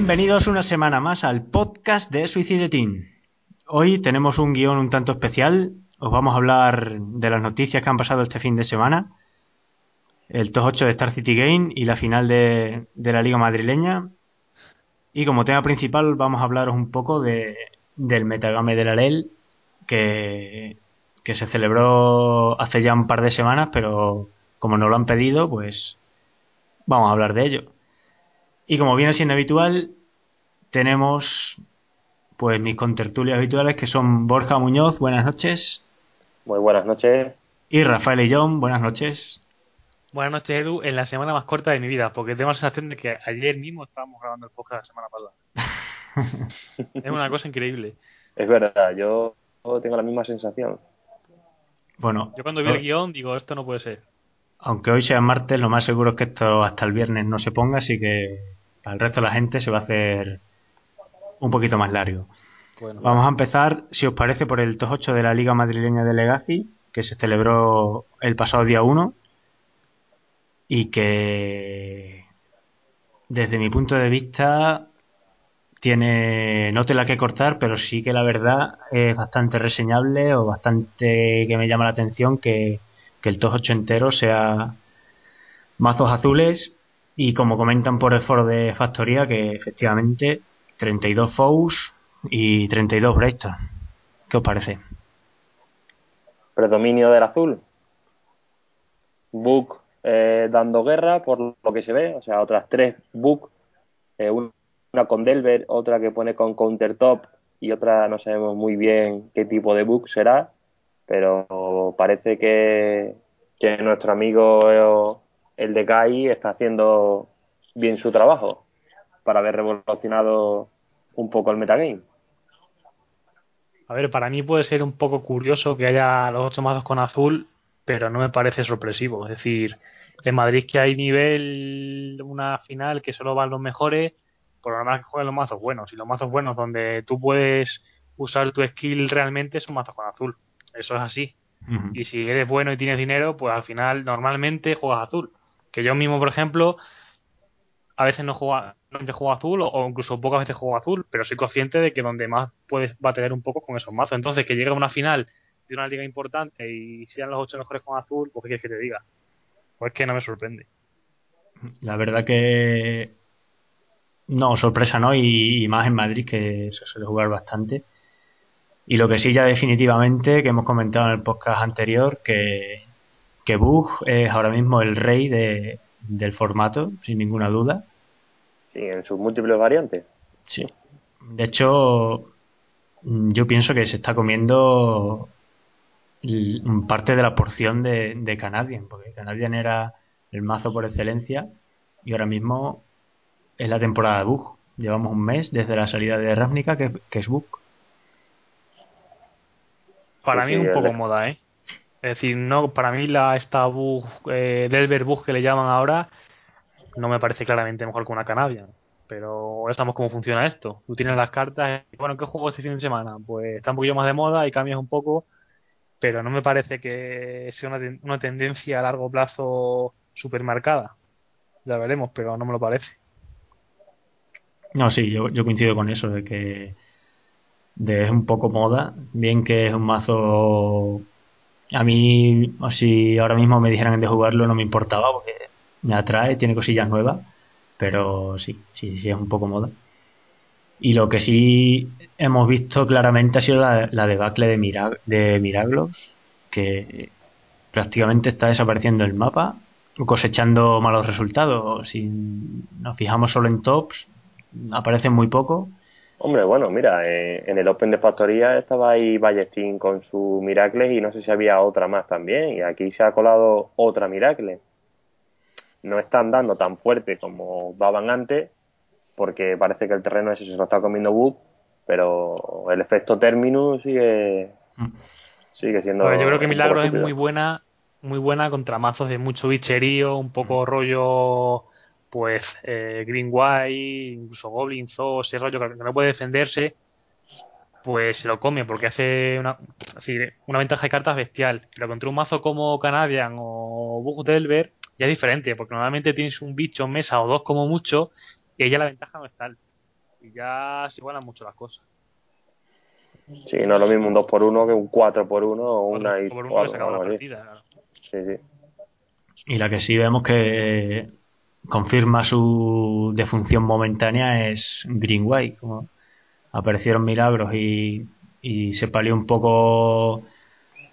Bienvenidos una semana más al podcast de Suicide Team. Hoy tenemos un guion un tanto especial. Os vamos a hablar de las noticias que han pasado este fin de semana. El top 8 de Star City Game y la final de, la Liga Madrileña. Y como tema principal vamos a hablaros un poco de, del Metagame de la LEL que, que se celebró hace ya un par de semanas, pero como nos lo han pedido, pues vamos a hablar de ello. Y como viene siendo habitual, tenemos pues mis contertulios habituales que son Borja Muñoz, buenas noches. Muy buenas noches. Y Rafael y John, buenas noches. Buenas noches, Edu, en la semana más corta de mi vida, porque tengo la sensación de que ayer mismo estábamos grabando el podcast la semana pasada. es una cosa increíble. Es verdad, yo tengo la misma sensación. Bueno, yo cuando vi el guion digo, esto no puede ser. Aunque hoy sea martes, lo más seguro es que esto hasta el viernes no se ponga, así que para el resto de la gente se va a hacer un poquito más largo. Vamos a empezar, si os parece, por el top 8 de la Liga Madrileña de Legacy, que se celebró el pasado día 1 y que desde mi punto de vista tiene no tela que cortar, pero sí que la verdad es bastante reseñable o bastante que me llama la atención que, que el top 8 entero sea mazos azules y como comentan por el foro de Factoría, que efectivamente 32 Fows y 32 Brainstorm. ¿Qué os parece? Predominio del azul. Book eh, dando guerra por lo que se ve. O sea, otras tres Book. Eh, una con Delver, otra que pone con Countertop y otra no sabemos muy bien qué tipo de Book será. Pero parece que, que nuestro amigo el de Kai está haciendo bien su trabajo para haber revolucionado un poco el metagame. A ver, para mí puede ser un poco curioso que haya los ocho mazos con azul, pero no me parece sorpresivo. Es decir, en Madrid que hay nivel, una final que solo van los mejores, por lo normal que jueguen los mazos buenos. Y los mazos buenos donde tú puedes usar tu skill realmente son mazos con azul. Eso es así. Y si eres bueno y tienes dinero, pues al final normalmente juegas azul. Que yo mismo, por ejemplo, a veces no juego, no juego azul o, incluso pocas veces juego azul, pero soy consciente de que donde más puedes batallar un poco con esos mazos. Entonces, que llegue a una final de una liga importante y sean los ocho mejores con azul, pues ¿qué quieres que te diga? Pues que no me sorprende. La verdad que no, sorpresa no, y, más en Madrid que se suele jugar bastante. Y lo que sí ya definitivamente, que hemos comentado en el podcast anterior, que que Bug es ahora mismo el rey del formato, sin ninguna duda. Sí, en sus múltiples variantes. Sí. De hecho, yo pienso que se está comiendo parte de la porción de, de Canadian, porque Canadian era el mazo por excelencia y ahora mismo es la temporada de Bug. Llevamos un mes desde la salida de Ravnica, que, es Bug. Para mí es un poco moda, ¿eh? Es decir, no, para mí la esta bug, eh, Delver que le llaman ahora, no me parece claramente mejor que una Canadian. Pero ya sabemos cómo funciona esto. Tú tienes las cartas, y, bueno, ¿qué juego este fin de semana? Pues está un poquillo más de moda y cambias un poco, pero no me parece que sea una, una tendencia a largo plazo supermercada. Ya veremos, pero no me lo parece. No, sí, yo, yo coincido con eso, de que de, es un poco moda, bien que es un mazo a mí, si ahora mismo me dijeran de jugarlo, no me importaba, porque me atrae, tiene cosillas nuevas, pero sí, sí, sí es un poco moda. Y lo que sí hemos visto claramente ha sido la, debacle de, de Miraglos, que prácticamente está desapareciendo el mapa, cosechando malos resultados. Si nos fijamos solo en tops, aparecen muy poco. Hombre, bueno, mira, eh, en el Open de Factoría estaba ahí Ballestín con su Miracle y no sé si había otra más también. Y aquí se ha colado otra Miracle. No están dando tan fuerte como daban antes, porque parece que el terreno ese se lo está comiendo Book, pero el efecto Terminus sigue, mm. sigue siendo. yo creo que Milagro es muy buena, muy buena contra mazos de mucho bicherío, un poco mm. rollo, pues, eh, Green White, incluso Goblin Zoo, ese rollo que no puede defenderse, pues se lo come porque hace una, una ventaja de cartas bestial. Pero contra un mazo como Canadian o Bug Delver ya es diferente, porque normalmente tienes un bicho en mesa o dos como mucho que ya la ventaja no es tal. Y ya se igualan mucho las cosas. Sí, no es lo mismo un 2 por 1 que un 4 por 1 o una y por uno la partida. Sí, sí. Y la que sí vemos que confirma su defunción momentánea es Green White, como aparecieron milagros y, y se palió un poco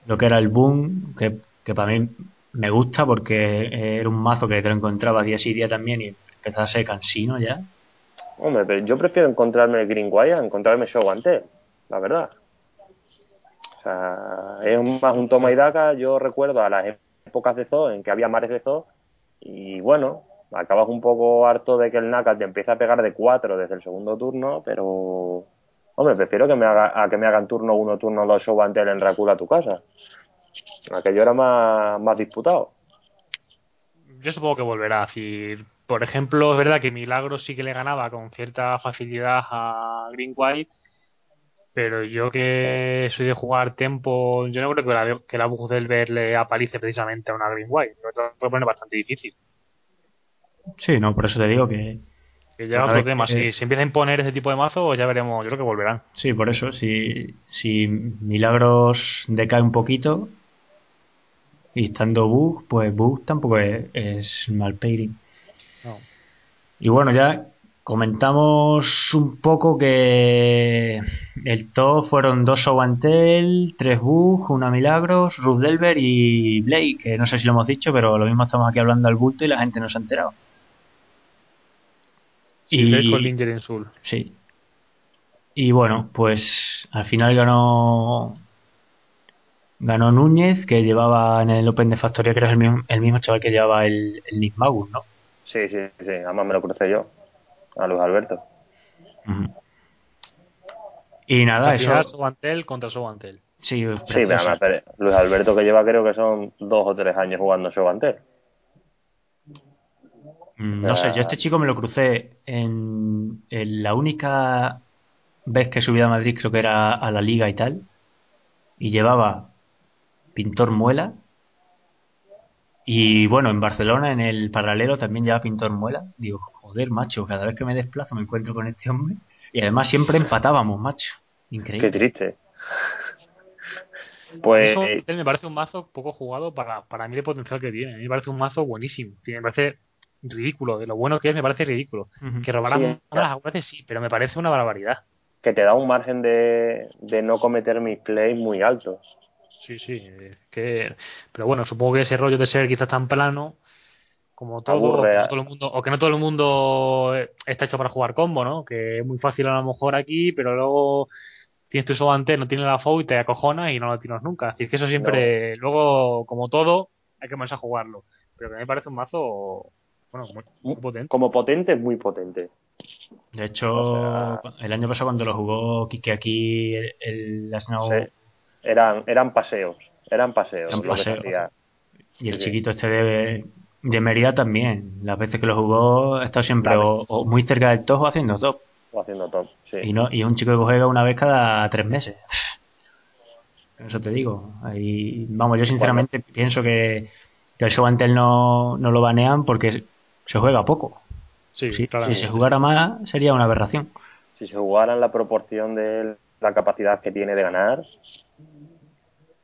lo que era el boom, que, que para mí me gusta porque era un mazo que te lo encontraba día sí día también y empezar a ser cansino ya. Hombre, pero yo prefiero encontrarme el Green Wire a encontrarme Show Antel, la verdad. O sea, es más un toma y daca. Yo recuerdo a las épocas de Zoo en que había mares de Zoo y bueno, acabas un poco harto de que el Naka te empiece a pegar de 4 desde el segundo turno, pero hombre, prefiero que me haga, a que me hagan turno 1, turno 2 Show Antel en Racula a tu casa. Aquello era más, más disputado. Yo supongo que volverá. a decir, por ejemplo, es verdad que Milagro sí que le ganaba con cierta facilidad a Green White, pero yo que soy de jugar tempo, yo no creo que la, que la Bug del Ver le aparice precisamente a una Green White. Lo poner bastante difícil. Sí, no, por eso te digo que. Que ya otro tema. Si se empieza a imponer ese tipo de mazo, ya veremos. Yo creo que volverán. Sí, por eso. Si, si Milagros decae un poquito, y estando Bug, pues Bug tampoco es, es mal pairing. Y bueno, ya comentamos un poco que el top fueron dos Showantel, tres Bug, una Milagros, Ruth Delver y Blake, que no sé si lo hemos dicho, pero lo mismo estamos aquí hablando al bulto y la gente no se ha enterado. Y con en Sí. Y bueno, pues al final ganó ganó Núñez, que llevaba en el Open de Factoría, creo que es el mismo, el mismo chaval que llevaba el, el Nick Magus, ¿no? Sí, sí, sí, además me lo crucé yo, a Luis Alberto. Y nada, eso. Sobantel contra Sobantel. Sí, sí además, Luis Alberto que lleva creo que son dos o tres años jugando Sobantel. No sé, yo este chico me lo crucé en, en, la única vez que subí a Madrid, creo que era a la liga y tal, y llevaba Pintor Muela y bueno, en Barcelona, en el paralelo, también lleva Pintor Muela. Digo, joder, macho, cada vez que me desplazo me encuentro con este hombre. Y además siempre empatábamos, macho. Increíble. Qué triste. Pues. Eso me parece un mazo poco jugado para, para mí el potencial que tiene. A mí me parece un mazo buenísimo. Me parece ridículo. De lo bueno que es, me parece ridículo. Que robaran las sí, pero me parece una barbaridad. Que te da un margen de, de no cometer mis plays muy altos. Sí, sí. Que... Pero bueno, supongo que ese rollo de ser quizás tan plano como todo, o, todo el mundo, o que no todo el mundo está hecho para jugar combo, ¿no? Que es muy fácil a lo mejor aquí, pero luego tienes tu sobante, no tiene la FOU y te acojona y no lo tienes nunca. Es decir, que eso siempre, luego, como todo, hay que ponerse a jugarlo. Pero que a mí me parece un mazo, bueno, muy, potente. Como potente, muy potente. De hecho, el año pasado cuando lo jugó Kike aquí, el, el eran, eran paseos, eran paseos. Y el chiquito este de, de Mérida también, las veces que lo jugó, ha estado siempre o, muy cerca del top o haciendo top. O haciendo top, sí. Y, no, y un chico que juega una vez cada tres meses. Eso te digo. Ahí, vamos, yo sinceramente pienso que, que el Showmantel no, no lo banean porque se juega poco. Sí, si, si se jugara más sería una aberración. Si se jugara en la proporción de la capacidad que tiene de ganar,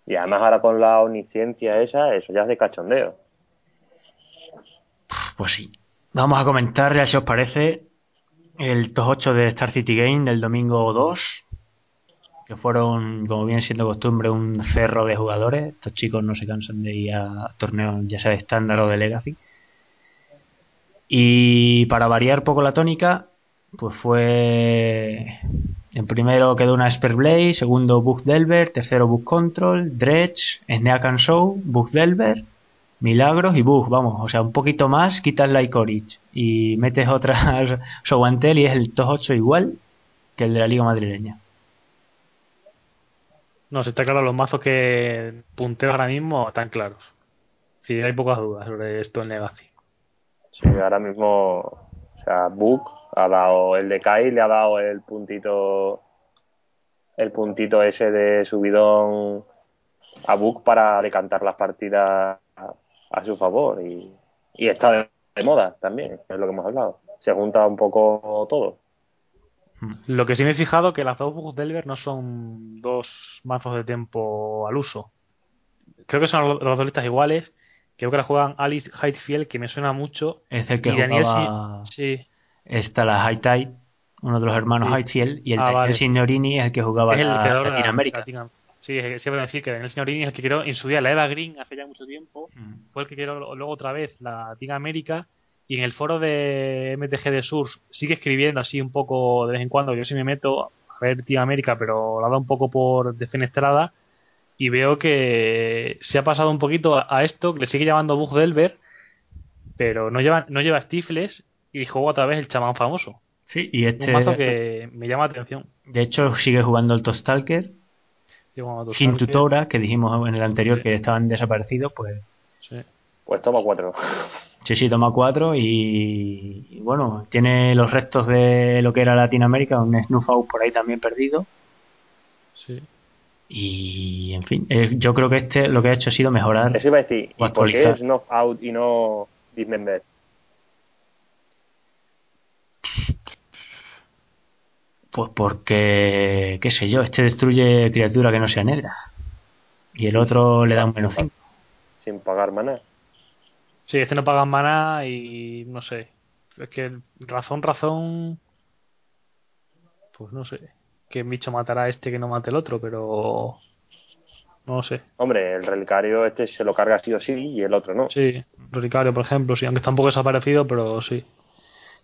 y además ahora con la omnisciencia esa, eso ya es de cachondeo. pues sí. Vamos a comentar, si os parece, el top 8 de Star City Game del domingo 2, que fueron, como bien siendo costumbre, un cerro de jugadores. Estos chicos no se cansan de ir a torneos, ya sea de estándar o de Legacy. Y para variar poco la tónica, pues fue. En primero quedó una Blade, segundo Bug Delver, tercero Bug Control, Dredge, Snack and Show, Bug Delver, Milagros y Bug, vamos, o sea, un poquito más, quitas la Icorich y metes otras Sowantel y es el top 8 igual que el de la Liga Madrileña. No, se está claro, los mazos que punteo ahora mismo están claros. Sí, hay pocas dudas sobre esto en Legacy. Sí, ahora mismo, o sea, Book ha dado el de Kai, le ha dado el puntito, el puntito ese de subidón a Book para decantar las partidas a, su favor y, está de, moda también, es lo que hemos hablado. Se junta un poco todo. Lo que sí me he fijado que las dos Book Delver no son dos mazos de tiempo al uso. Creo que son los dos listas iguales Creo que la juegan Alice Highfield, que me suena mucho. Es el que jugaba... Sí. Está la High Tide, uno de los hermanos sí. y el, ah, Signorini es el que jugaba en Latinoamérica. Sí, sí, puedo decir que Daniel Signorini es el que creó en su día la Eva Green hace ya mucho tiempo. Mm. Fue el que creó luego otra vez la Latinoamérica. Y en el foro de MTG de Source sigue escribiendo así un poco de vez en cuando. Yo sí me meto a ver Latinoamérica, pero la da un poco por defenestrada y veo que se ha pasado un poquito a, esto, que le sigue llamando Bug Delver, pero no lleva, no lleva Stifles y juega otra vez el chamán famoso. Sí, y este. Un mazo que me llama la atención. De hecho, sigue jugando el Tostalker. Hintutora, que dijimos en el anterior que estaban desaparecidos, pues. Sí. Pues toma cuatro. Sí, sí, toma cuatro y, y, bueno, tiene los restos de lo que era Latinoamérica, un Snuff Out por ahí también perdido. Sí. Y, en fin, eh, yo creo que este lo que ha hecho ha sido mejorar. Eso iba a decir, ¿y por qué es Snuff Out y no Dismember? Pues porque, qué sé yo, este destruye criatura que no sea negra. Y el otro le da un menos 5. Sin pagar mana. Sí, este no paga mana y no sé. Es que razón, razón. Pues no sé que bicho matará a este que no mate el otro, pero no lo sé. Hombre, el relicario este se lo carga sí o sí y el otro no. Sí, el relicario, por ejemplo, sí, aunque está un poco desaparecido, pero sí.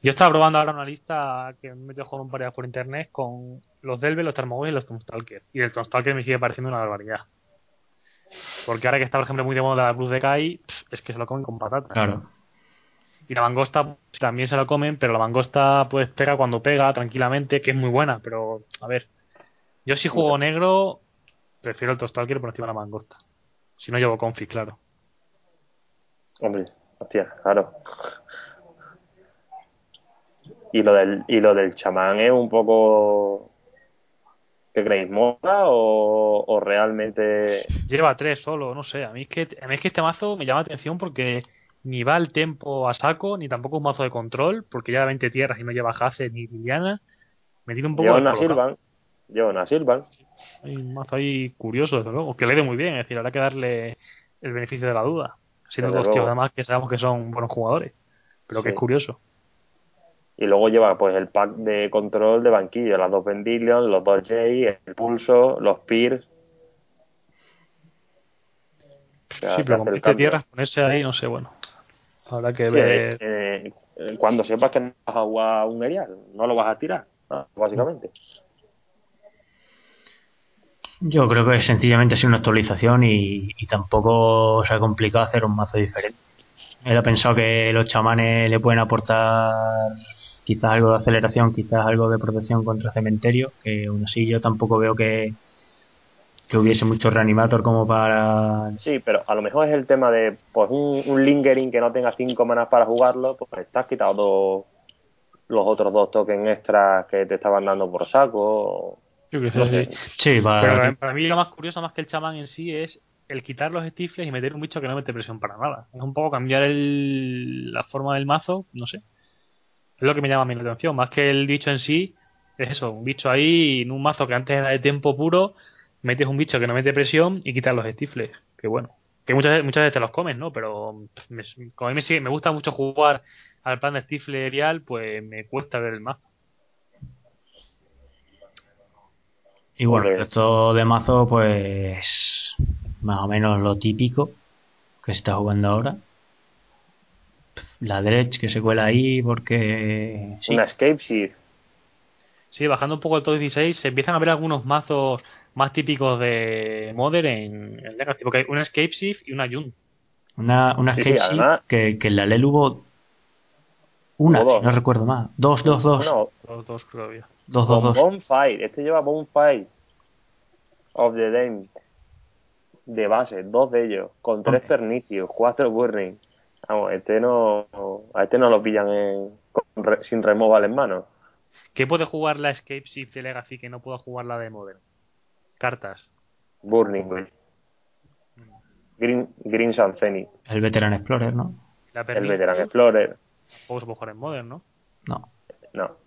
Yo estaba probando ahora una lista que me he metido con un par por internet con los Delve, los Thermogol y los Tomstalker. Y el Tomstalker me sigue pareciendo una barbaridad. Porque ahora que está, por ejemplo, muy de moda la Blue de Kai, es que se lo comen con patatas. Claro. Y la mangosta también se la comen, pero la mangosta pues pega cuando pega tranquilamente, que es muy buena, pero a ver. Yo si juego negro, prefiero el Tostalker por encima de la mangosta. Si no llevo confi, claro. Hombre, hostia, claro. Y lo del, y lo del chamán es un poco. ¿Qué creéis? ¿Moda o, o, realmente.? Lleva tres solo, no sé. A mí, es que, a mí es que este mazo me llama la atención porque ni va el tempo a saco, ni tampoco un mazo de control, porque lleva 20 tierras y no lleva Hace ni Liliana. Me tiene un poco. Lleva una Silvan. Lleva una Silvan. Hay un mazo ahí curioso, desde luego, que le dé muy bien, es decir, habrá que darle el beneficio de la duda. Siendo dos tíos además que sabemos que son buenos jugadores, pero que es curioso. Y luego lleva pues el pack de control de banquillo, las dos Vendillion, los dos J, el pulso, los Peers. sí, pero con 20 tierras ponerse ahí, no sé, bueno. Habrá que ver. Eh, cuando sepas que no vas a jugar un erial, no lo vas a tirar, básicamente. Yo creo que sencillamente ha sido una actualización y, tampoco se ha complicado hacer un mazo diferente. Él ha pensado que los chamanes le pueden aportar quizás algo de aceleración, quizás algo de protección contra cementerio, que aún así yo tampoco veo que, que hubiese mucho reanimator como para. Sí, pero a lo mejor es el tema de pues un, lingering que no tenga cinco manas para jugarlo, pues estás quitando los otros dos tokens extras que te estaban dando por saco. Sí, para, para mí lo más curioso, más que el chamán en sí, es el quitar los stifles y meter un bicho que no mete presión para nada. Es un poco cambiar el, la forma del mazo, no sé. Es lo que me llama a mi atención. Más que el bicho en sí, es eso, un bicho ahí en un mazo que antes era de tiempo puro metes un bicho que no mete presión y quitas los estifles. Que bueno, Que muchas veces, muchas veces te los comes, ¿no? Pero me, como a mí me, me gusta mucho jugar al plan de Stiflerial, pues me cuesta ver el mazo. Y bueno, esto de mazo, pues más o menos lo típico que se está jugando ahora. La Dredge que se cuela ahí porque... Una Escape. Sí, bajando un poco el top 16 se empiezan a ver algunos mazos más típicos de Modern en, el Legacy, porque hay una Escape Shift y una Jun. Una, una Escape Shift que, que en la LEL hubo una, si no recuerdo más. Dos, dos, dos. dos, dos creo yo. Dos, dos, dos. Bonfire. Este lleva Bonfire of the Dame de base, dos de ellos, con tres pernicios, cuatro burning. Vamos, este no, a este no lo pillan en, sin removal en mano. ¿Qué puede jugar la Escape Shift de Legacy que no pueda jugar la de Modern? Cartas. Burning. Green, Green El Veteran Explorer, ¿no? el Veteran Explorer. Tampoco se puede jugar en Modern, ¿no? No. No.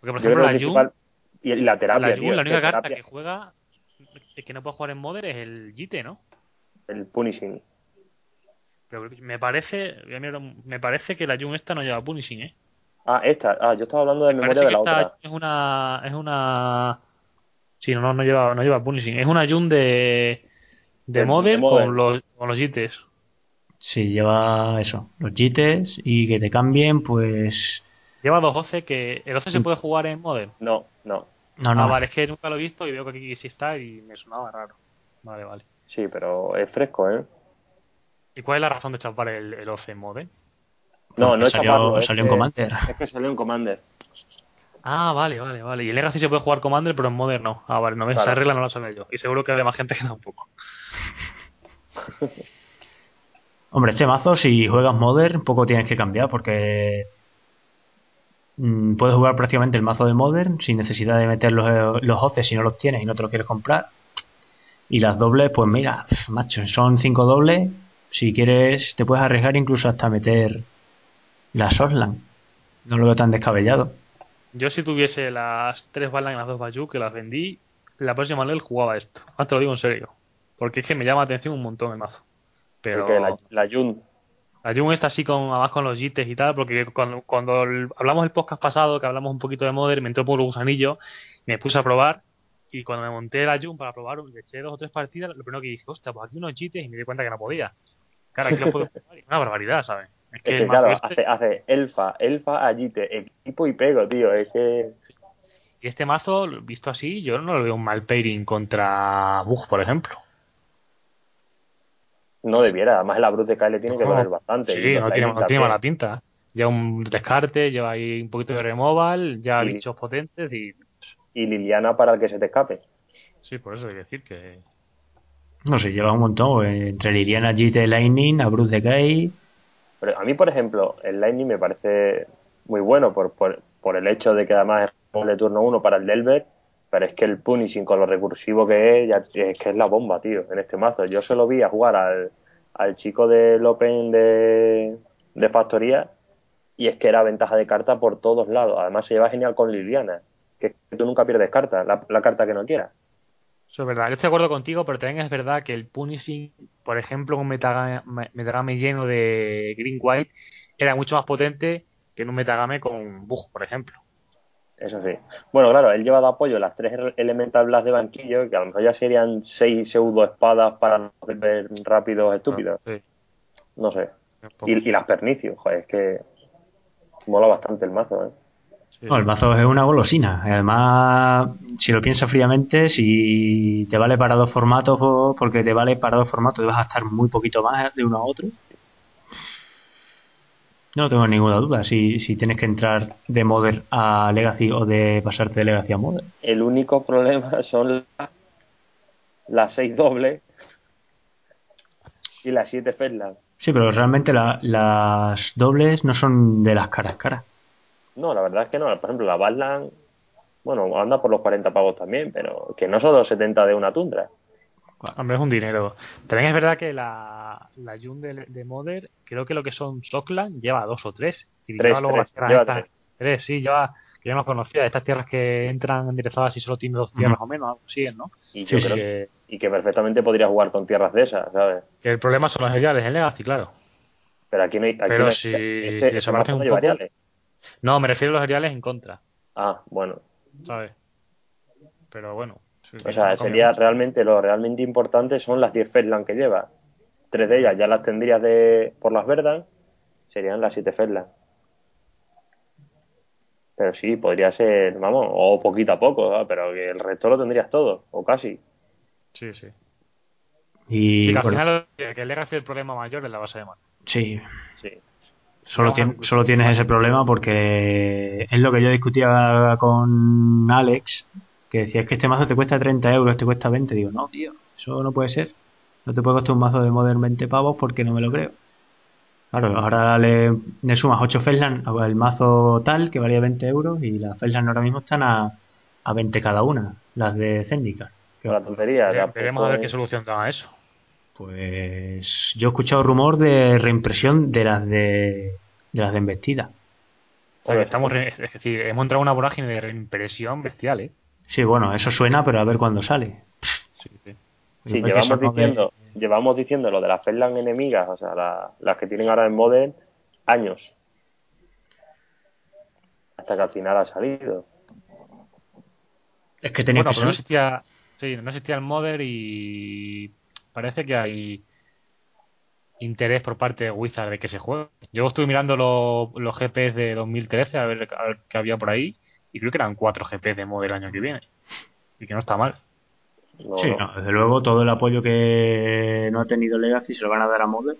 Porque, por ejemplo, la Jun... Y la terapia, La Jun, la única carta que juega que no puede jugar en Modern es el Jite, ¿no? El Punishing. Pero me parece, me parece que la Jun esta no lleva Punishing, ¿eh? Ah, esta. Ah, yo estaba hablando de memoria de la otra. Es una, es una. Sí, no, no lleva, no lleva Punishing. Es una Jun de, de, con los, con los Jites. Sí, lleva eso, los Jites y que te cambien, pues. Lleva dos 12 que. ¿El 12 se mm. puede jugar en Modern? No, no. No, no. Ah, vale, es que nunca lo he visto y veo que aquí sí está y me sonaba raro. Vale, vale. Sí, pero es fresco, ¿eh? ¿Y cuál es la razón de chapar el, el en Modern? No, no es salió, salió en Commander. Es que salió en Commander. Ah, vale, vale, vale. Y en Legacy se puede jugar Commander, pero en Modern no. Ah, vale, no ves, esa regla no la sabía yo. Y seguro que hay más gente que da un poco. Hombre, este mazo, si juegas Modern, poco tienes que cambiar, porque mm, puedes jugar prácticamente el mazo de Modern sin necesidad de meter los, los hoces si no los tienes y no te los quieres comprar. Y las dobles, pues mira, macho, son cinco dobles. Si quieres, te puedes arriesgar incluso hasta meter la Sorland. No lo veo tan descabellado. Yo si tuviese las tres balas y las dos Bayou que las vendí, la próxima ley jugaba esto. Ahora te lo digo en serio. Porque es que me llama la atención un montón el mazo. Pero la, la Jun. La Jun está así con además con los jites y tal, porque cuando, cuando hablamos el podcast pasado, que hablamos un poquito de Modern, me entró por el gusanillo, me puse a probar y cuando me monté la Jun para probar, le eché dos o tres partidas, lo primero que dije, hostia, pues aquí unos jites y me di cuenta que no podía. Claro, aquí lo puedo jugar una barbaridad, ¿sabes? Es que, claro, hace, hace elfa, elfa, agite, equipo y pego, tío. Es que. Y este mazo, visto así, yo no lo veo un mal pairing contra Bug, por ejemplo. No debiera, además la Brute K le tiene que doler bastante. Sí, no tiene, no tiene, mala pinta. Lleva un descarte, lleva ahí un poquito de removal, ya bichos potentes y. Y Liliana para el que se te escape. Sí, por eso hay que decir que. No sé, lleva un montón. Eh, entre Liliana, GT Lightning, a Bruce Decay a mí, por ejemplo, el Lightning me parece muy bueno por, por, el hecho de que además es de turno 1 para el Delver, pero es que el Punishing con lo recursivo que es, ya, es que es la bomba, tío, en este mazo. Yo se lo vi a jugar al, al chico del Open de, de Factoría y es que era ventaja de carta por todos lados. Además se lleva genial con Liliana, que tú nunca pierdes carta, la, la carta que no quieras. Eso es verdad, yo estoy de acuerdo contigo, pero también es verdad que el Punishing, por ejemplo, un metagame, lleno de Green White, era mucho más potente que en un metagame con Bug, por ejemplo. Eso sí. Bueno, claro, él lleva de apoyo las tres Elemental Blast de banquillo, que a lo mejor ya serían seis pseudo espadas para ver rápidos estúpidos. No sé. Y, y, las pernicios, joder, es que mola bastante el mazo, ¿eh? El mazo es una golosina. Además, si lo piensas fríamente, si te vale para dos formatos, porque te vale para dos formatos, vas a estar muy poquito más de uno a otro. No tengo ninguna duda si, si tienes que entrar de Modern a Legacy o de pasarte de Legacy a Modern. El único problema son las seis dobles y las siete Fedland. Sí, pero realmente las dobles no son de las caras caras. No, la verdad es que no. Por ejemplo, la Badland, bueno, anda por los 40 pavos también, pero que no son los 70 de una tundra. Hombre, es un dinero. También es verdad que la, la Jun de, de Modern, creo que lo que son Sockland lleva dos o tres. Y tres, tres, lleva tres, sí, ya que yo no conocía, estas tierras que entran enderezadas y solo tienen dos tierras o menos, algo así, ¿no? Y, que, y que perfectamente podría jugar con tierras de esas, ¿sabes? Que el problema son los seriales en Legacy, claro. Pero aquí no hay. Aquí Pero no si un poco... No, me refiero a los seriales en contra. Ah, bueno. ¿Sabes? Pero bueno. O sea, sería realmente lo realmente importante son las 10 Fedland que lleva. Tres de ellas ya las tendrías de por las verdas, serían las 7 Fedland. Pero sí, podría ser, vamos, o poquito a poco, pero que el resto lo tendrías todo, o casi. Sí, sí. Y sí, que al final que el Legacy el problema mayor es la base de mano. Sí. Sí. Solo, solo tienes ese problema porque es lo que yo discutía con Alex, que decía, es que este mazo te cuesta 30 euros, te cuesta 20. Digo, no, tío, eso no puede ser. No te puede costar un mazo de Modern 20 pavos porque no me lo creo. Claro, ahora le, sumas 8 Feslan al mazo tal, que valía 20 euros, y las Feslan ahora mismo están a, a 20 cada una, las de Zendikar. La tontería. Veremos a ver qué solución da eso. Pues yo he escuchado rumor de reimpresión de las de, de las de embestida. O sea, estamos, es decir, hemos entrado en una vorágine de reimpresión bestial, ¿eh? Sí, bueno, eso suena, pero a ver cuándo sale. Sí, sí. llevamos diciendo, llevamos diciendo lo de las Fedland enemigas, o sea, las que tienen ahora en Modern, años. Hasta que al final ha salido. Es que tenía que no existía, sí, no existía el Modern y parece que hay interés por parte de Wizard de que se juegue. Yo estuve mirando los GPs de 2013 a ver, qué había por ahí y creo que eran cuatro GPs de modo el año que viene. Y que no está mal. sí, desde luego todo el apoyo que no ha tenido Legacy se lo van a dar a Model.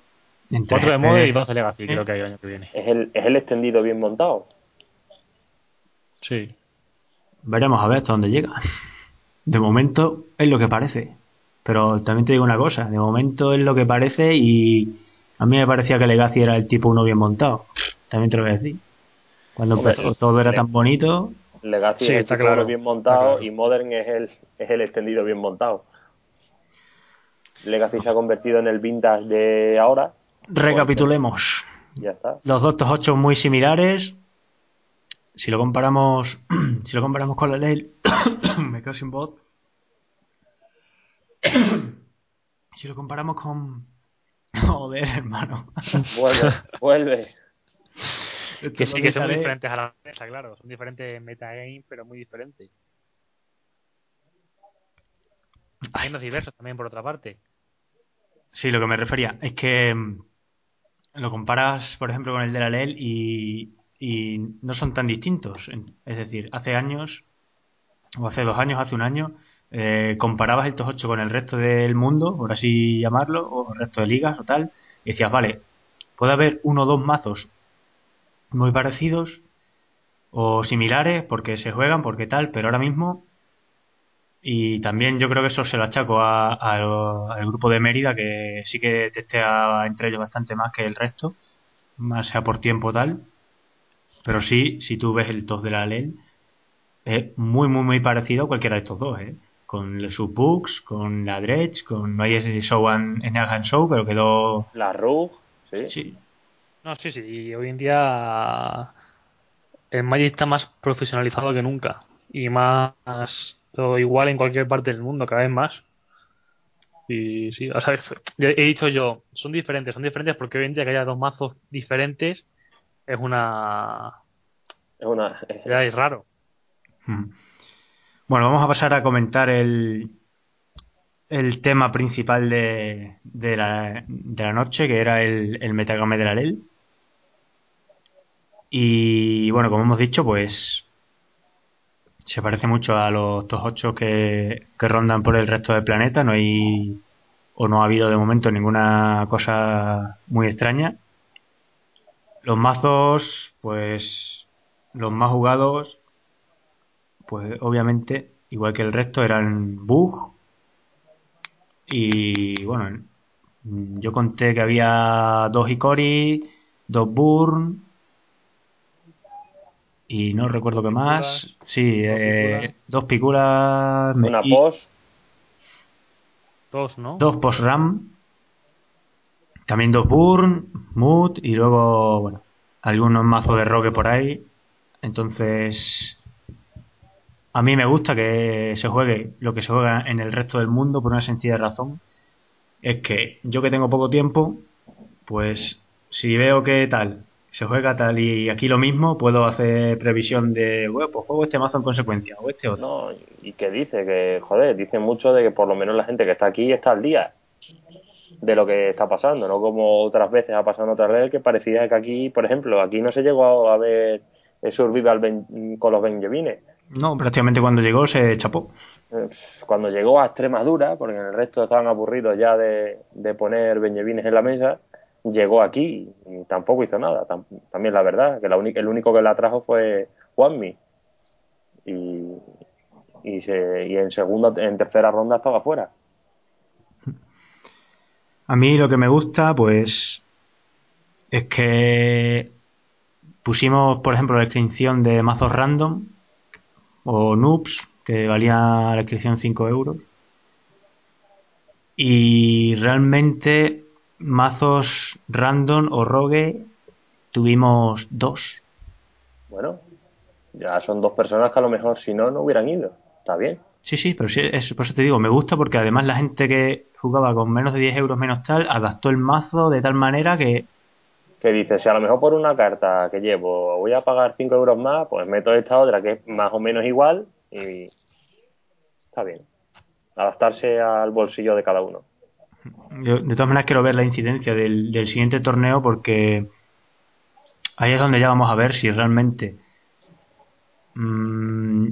Cuatro de Model y dos de Legacy creo que hay el año que viene. ¿Es el, ¿Es el extendido bien montado? Sí. Veremos a ver hasta dónde llega. De momento es lo que parece. Pero también te digo una cosa, de momento es lo que parece y a mí me parecía que Legacy era el tipo uno bien montado. También te lo voy a decir. Cuando empezó todo era tan bonito. Legacy es el está claro, bien montado y Modern es el, es el extendido bien montado. Legacy se ha convertido en el vintage de ahora. Recapitulemos. Ya está. Los dos 8 muy similares. Si lo comparamos, si lo comparamos con la ley, me quedo sin voz. si lo comparamos con. Joder, hermano. Vuelve, vuelve. que sí, que son muy diferentes a la mesa, claro. Son diferentes metagames, pero muy diferentes. Hay unos diversos también, por otra parte. Sí, lo que me refería es que mm, lo comparas, por ejemplo, con el de la LEL y, y no son tan distintos. Es decir, hace años, o hace dos años, hace un año, eh, comparabas el TOS 8 con el resto del mundo, por así llamarlo, o el resto de ligas o tal, y decías, vale, puede haber uno o dos mazos muy parecidos o similares porque se juegan, porque tal, pero ahora mismo, y también yo creo que eso se lo achaco al grupo de Mérida, que sí que testea entre ellos bastante más que el resto, más sea por tiempo tal, pero sí, si tú ves el TOS de la LEL, es muy, muy, muy parecido a cualquiera de estos dos, ¿eh? Con sus bugs, con la Dredge, con no hay ese show en, en Show, pero quedó. La Rug, sí. sí. No, sí, sí. Y hoy en día el Magic está más profesionalizado que nunca. Y más todo igual en cualquier parte del mundo, cada vez más. Y sí, o sea, he dicho yo, son diferentes, son diferentes porque hoy en día que haya dos mazos diferentes es una. Es una. es raro. Hmm. Bueno, vamos a pasar a comentar el, el tema principal de, de, la, noche, que era el, el metagame de la LEL. Y bueno, como hemos dicho, pues se parece mucho a los 2-8 que, que rondan por el resto del planeta. No hay o no ha habido de momento ninguna cosa muy extraña. Los mazos, pues los más jugados pues obviamente, igual que el resto, eran bug. Y bueno, yo conté que había dos Ikori, dos Burn. Y no recuerdo qué más. Sí, eh, dos Piculas. Una post. Dos, ¿no? Dos post-ram. También dos Burn, Mood y luego, bueno, algunos mazos de roque por ahí. Entonces, a mí me gusta que se juegue lo que se juega en el resto del mundo por una sencilla razón. Es que yo que tengo poco tiempo, pues si veo que tal, se juega tal y aquí lo mismo, puedo hacer previsión de, bueno, pues juego este mazo en consecuencia o este otro. No, y que dice que, joder, dice mucho de que por lo menos la gente que está aquí está al día de lo que está pasando, no como otras veces ha pasado en otras veces que parecía que aquí, por ejemplo, aquí no se llegó a ver el Survival con los Benjamines. No, prácticamente cuando llegó se chapó. Eh, cuando llegó a Extremadura, porque en el resto estaban aburridos ya de, de poner Benjamines en la mesa, llegó aquí y tampoco hizo nada. También la verdad, que la el único que la trajo fue Juanmi. Y, y, se, y en segunda, en tercera ronda estaba fuera. A mí lo que me gusta, pues, es que pusimos, por ejemplo, la inscripción de mazos random o noobs, que valía la inscripción 5 euros. Y realmente mazos random o rogue tuvimos dos. Bueno, ya son dos personas que a lo mejor si no, no hubieran ido. Está bien. Sí, sí, pero sí, es, por eso te digo, me gusta porque además la gente que jugaba con menos de 10 euros menos tal, adaptó el mazo de tal manera que... Que dice, si a lo mejor por una carta que llevo voy a pagar 5 euros más, pues meto esta otra que es más o menos igual y está bien. Adaptarse al bolsillo de cada uno de todas maneras quiero ver la incidencia del, siguiente torneo porque ahí es donde ya vamos a ver si realmente mm,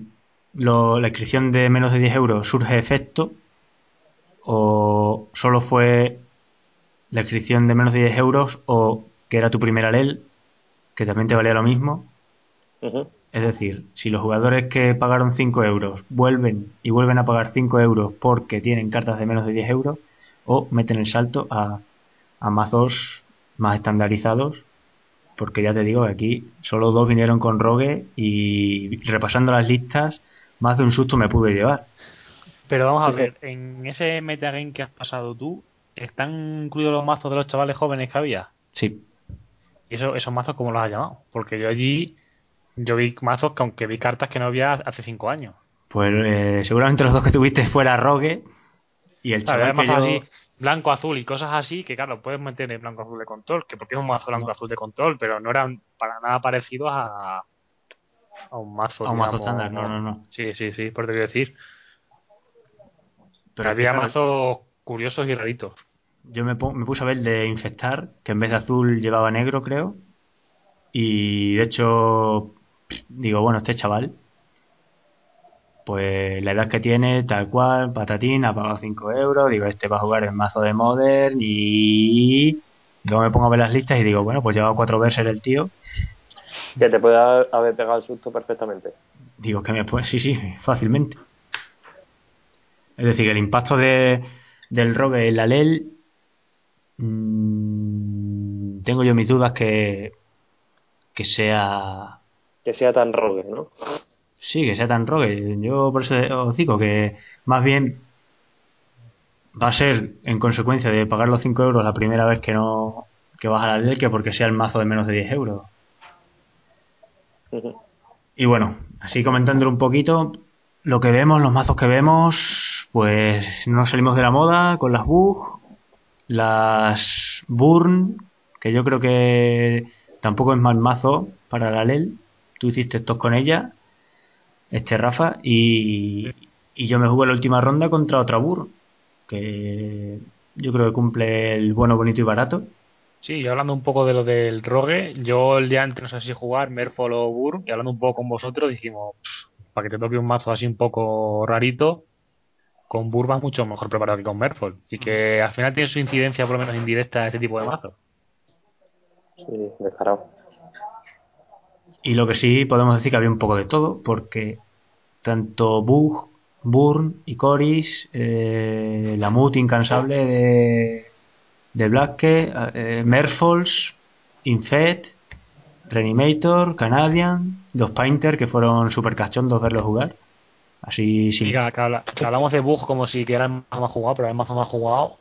la inscripción de menos de 10 euros surge efecto o solo fue la inscripción de menos de 10 euros o que era tu primera LEL que también te valía lo mismo es decir, si los jugadores que pagaron 5 euros vuelven y vuelven a pagar 5 euros porque tienen cartas de menos de 10 euros o meten el salto a, a mazos más estandarizados porque ya te digo aquí solo dos vinieron con Rogue y repasando las listas más de un susto me pude llevar. Pero vamos a ver, en ese metagame que has pasado tú, ¿están incluidos los mazos de los chavales jóvenes que había? Sí. ¿Y eso, esos mazos cómo los has llamado? Porque yo allí, yo vi mazos que aunque vi cartas que no había hace cinco años. Pues eh, seguramente los dos que tuviste fuera Rogue y el chaval que así, blanco, azul y cosas así, que claro, puedes meter en blanco, azul de control, que porque es un mazo blanco, azul de control, pero no eran para nada parecidos a, a un mazo. A un mazo estándar, no, no, no. Sí, sí, sí, por te quiero decir. Pero había mazos curiosos y raritos. Yo me, me puse a ver de infectar, que en vez de azul llevaba negro, creo. Y de hecho, digo, bueno, este chaval pues la edad que tiene, tal cual, patatín, ha pagado 5 euros, digo, este va a jugar en mazo de Modern y luego me pongo a ver las listas y digo, bueno, pues lleva cuatro verses el tío. Que te puede haber pegado el susto perfectamente. Digo, que me puede, sí, sí, fácilmente. Es decir, el impacto de, del rogue en la LEL, mmm, tengo yo mis dudas que, que sea... Que sea tan rogue, ¿no? Sí, que sea tan rogue. Yo por eso os digo que más bien va a ser en consecuencia de pagar los 5 euros la primera vez que no que vas a la ley que porque sea el mazo de menos de 10 euros. Y bueno, así comentándolo un poquito, lo que vemos, los mazos que vemos, pues no salimos de la moda con las Bug, las Burn, que yo creo que tampoco es mal mazo para la LEL. Tú hiciste estos con ella este Rafa, y, yo me jugué la última ronda contra otra Burr, que yo creo que cumple el bueno, bonito y barato. Sí, hablando un poco de lo del Rogue, yo el día antes no sé si jugar Merfol o Burr, y hablando un poco con vosotros dijimos, para que te toque un mazo así un poco rarito, con Burr va mucho mejor preparado que con Merfol, y que al final tiene su incidencia por lo menos indirecta a este tipo de mazo. Sí, descarado. Y lo que sí podemos decir que había un poco de todo, porque tanto Bug, Burn y Coris, eh, la Mut incansable de, de Blackke, eh, Merfolds, Infet, Reanimator, Canadian, dos Painter que fueron super cachondos verlos jugar. Así sí. que, hablamos de Bug como si que eran más jugado, pero además más jugado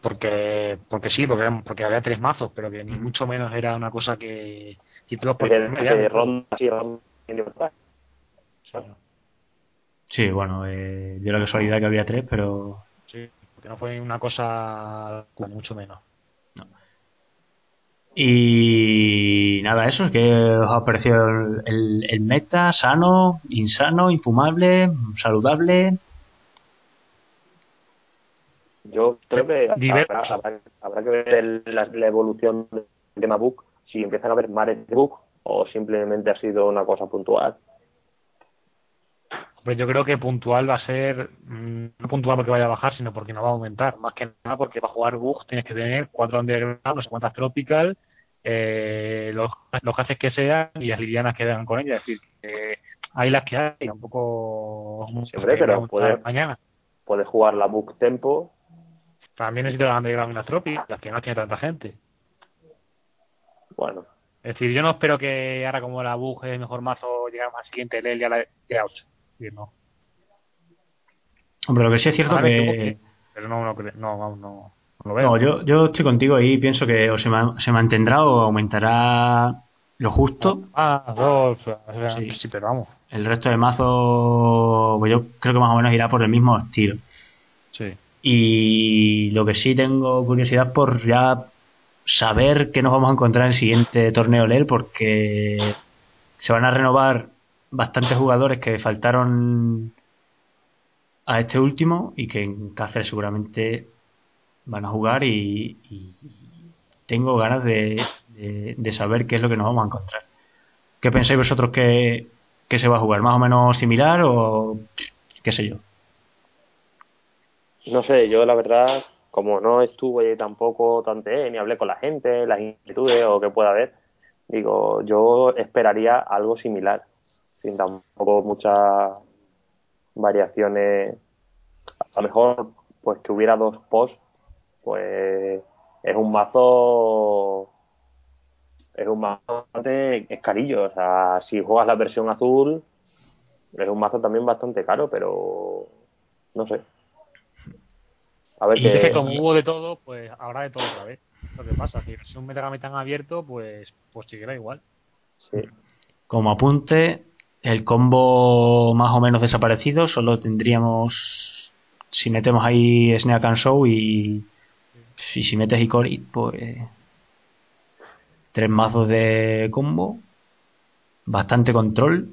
porque porque sí, porque, porque había tres mazos, pero que ni mucho menos era una cosa que si te los porque, ronda, Sí, bueno, eh, dio la casualidad que había tres, pero. Sí, porque no fue una cosa mucho menos. Y nada, eso, ¿qué os ha parecido el, el, meta? ¿Sano? ¿Insano? ¿Infumable? ¿Saludable? Yo creo que habrá, que ver la, evolución de Mabook, si empiezan a haber mares de book o simplemente ha sido una cosa puntual. Pues yo creo que puntual va a ser, mm, no puntual porque vaya a bajar, sino porque no va a aumentar. Más que nada porque para jugar bug tienes que tener cuatro underground, no sé cuántas tropical, eh, los, los que sean y las livianas que dan con ellas. Es decir, que hay las que hay, un poco. Siempre, pero puedes, mañana. puedes jugar la book tempo. También necesito las underground y las tropical, las que no tiene tanta gente. Bueno. Es decir, yo no espero que ahora como la bug es mejor mazo, llegamos al siguiente LEL y a la 8 no. Hombre, lo que sí es cierto que... Pero no, no, no, no, lo veo. No, yo, yo estoy contigo ahí pienso que o se, se mantendrá o aumentará lo justo. Ah, dos, sí. sí, pero vamos. El resto de mazos, pues yo creo que más o menos irá por el mismo estilo. Sí. Y lo que sí tengo curiosidad por ya saber qué nos vamos a encontrar en el siguiente torneo LEL, porque se van a renovar bastantes jugadores que faltaron a este último y que en Cáceres seguramente van a jugar y, tengo ganas de, saber qué es lo que nos vamos a encontrar. ¿Qué pensáis vosotros que, se va a jugar? ¿Más o menos similar o qué sé yo? No sé, yo la verdad, como no estuve tampoco tanto ni hablé con la gente, las inquietudes o que pueda haber, digo, yo esperaría algo similar sin tampoco muchas variaciones. A lo mejor, pues que hubiera dos posts, pues es un mazo. Es un mazo bastante escarillo. O sea, si juegas la versión azul, es un mazo también bastante caro, pero no sé. A ver y que... como hubo de todo, pues habrá de todo otra vez. Lo que pasa, si es un Metagame tan abierto, pues, pues seguirá igual. Sí. Como apunte, el combo más o menos desaparecido, solo tendríamos si metemos ahí Snake and Show y, si metes Icori, pues tres mazos de combo, bastante control,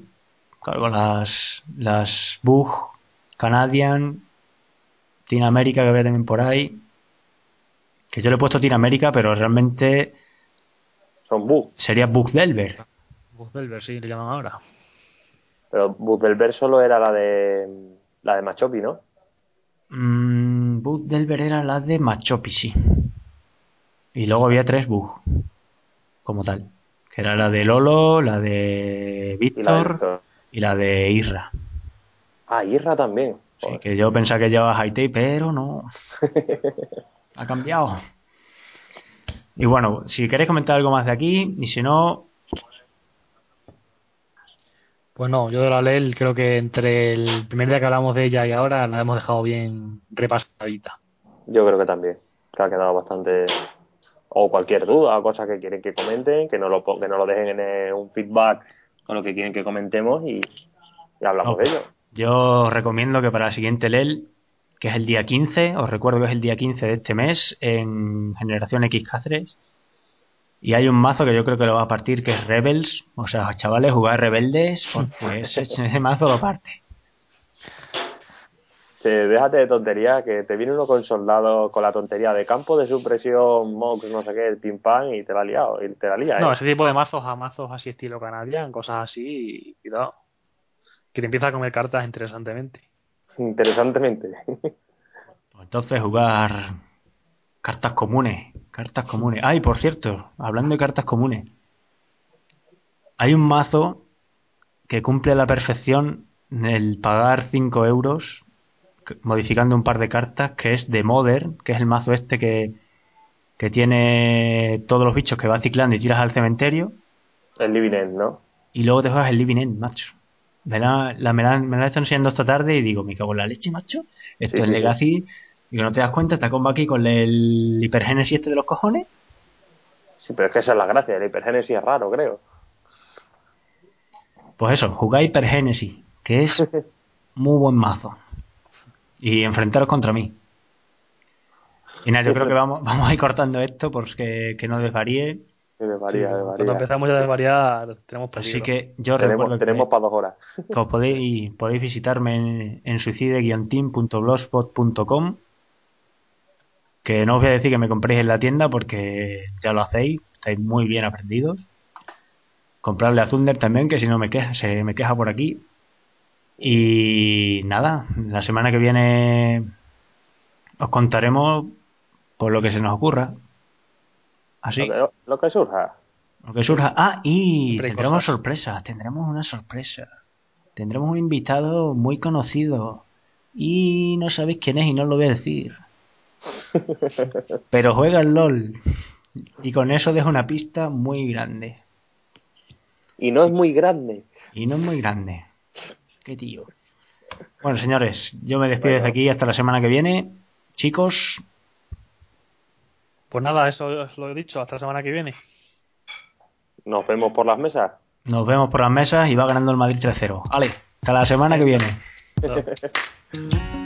claro, las, las Bug, Canadian, Team America que había también por ahí, que yo le he puesto Team America, pero realmente son Bug. Sería Bug Delver. Bug Delver, sí, le llaman ahora. Pero Bud solo era la de la de Machopi, ¿no? Mm, Bud era la de Machopi, sí. Y luego había tres Bug, como tal. Que era la de Lolo, la de Víctor y, la de Irra. Ah, Irra también. Sí, que yo pensaba que llevaba Haitei, pero no. ha cambiado. Y bueno, si queréis comentar algo más de aquí, y si no, pues no, yo de la LEL creo que entre el primer día que hablamos de ella y ahora la hemos dejado bien repasadita. Yo creo que también, que ha quedado bastante... O cualquier duda o cosa que quieren que comenten, que no lo, que no lo dejen en un feedback con lo que quieren que comentemos y, hablamos de ello. Yo os recomiendo que para la siguiente LEL, que es el día 15, os recuerdo que es el día 15 de este mes, en Generación X Cáceres, y hay un mazo que yo creo que lo va a partir, que es Rebels. O sea, chavales, jugar rebeldes, porque ese, ese mazo lo parte. Que déjate de tontería, que te viene uno con soldado con la tontería de campo de supresión, mox, no sé qué, el pim pam, y te la ha liado, y te la lía. No, ¿eh? ese tipo de mazos a mazos así estilo canadian, cosas así, y cuidado. Que te empieza a comer cartas interesantemente. Interesantemente. Pues entonces jugar cartas comunes, Cartas comunes. Ay, por cierto, hablando de cartas comunes. Hay un mazo que cumple a la perfección el pagar 5 euros modificando un par de cartas, que es de Modern, que es el mazo este que, que tiene todos los bichos que va ciclando y tiras al cementerio. El Living End, ¿no? Y luego te juegas el Living End, macho. Me la, la, me la, me la he enseñando esta tarde y digo, me cago en la leche, macho. Esto es Legacy y que no te das cuenta, está combo aquí con el hipergénesis este de los cojones. Sí, pero es que esa es la gracia, el hipergénesis es raro, creo. pues eso, jugáis Per Genesis, que es muy buen mazo. Y enfrentaros contra mí. Y nada, yo creo que vamos, vamos a ir cortando esto porque que no desvaríe. Que desvaría, Cuando empezamos ya a desvariar, tenemos peligro. Así que yo Tenemos, recuerdo tenemos que, para dos horas. que os podéis, podéis visitarme en, en suicide-team.blogspot.com que no os voy a decir que me compréis en la tienda porque ya lo hacéis, estáis muy bien aprendidos. Comprarle a Thunder también, que si no me queja, se me queja por aquí. Y nada, la semana que viene os contaremos por lo que se nos ocurra. Así, Lo, que, lo que surja. lo que surja. Ah, y tendremos cosas. sorpresas, tendremos una sorpresa. Tendremos un invitado muy conocido. Y no sabéis quién es y no os lo voy a decir. Pero juega al LOL. Y con eso deja una pista muy grande. Y no es muy grande. Y no es muy grande. Qué tío. Bueno, señores, yo me despido desde aquí hasta la semana que viene. Chicos, Pues nada, eso os lo he dicho, hasta la semana que viene. Nos vemos por las mesas. nos vemos por las mesas y va ganando el Madrid 3-0. Vale, hasta la semana que viene.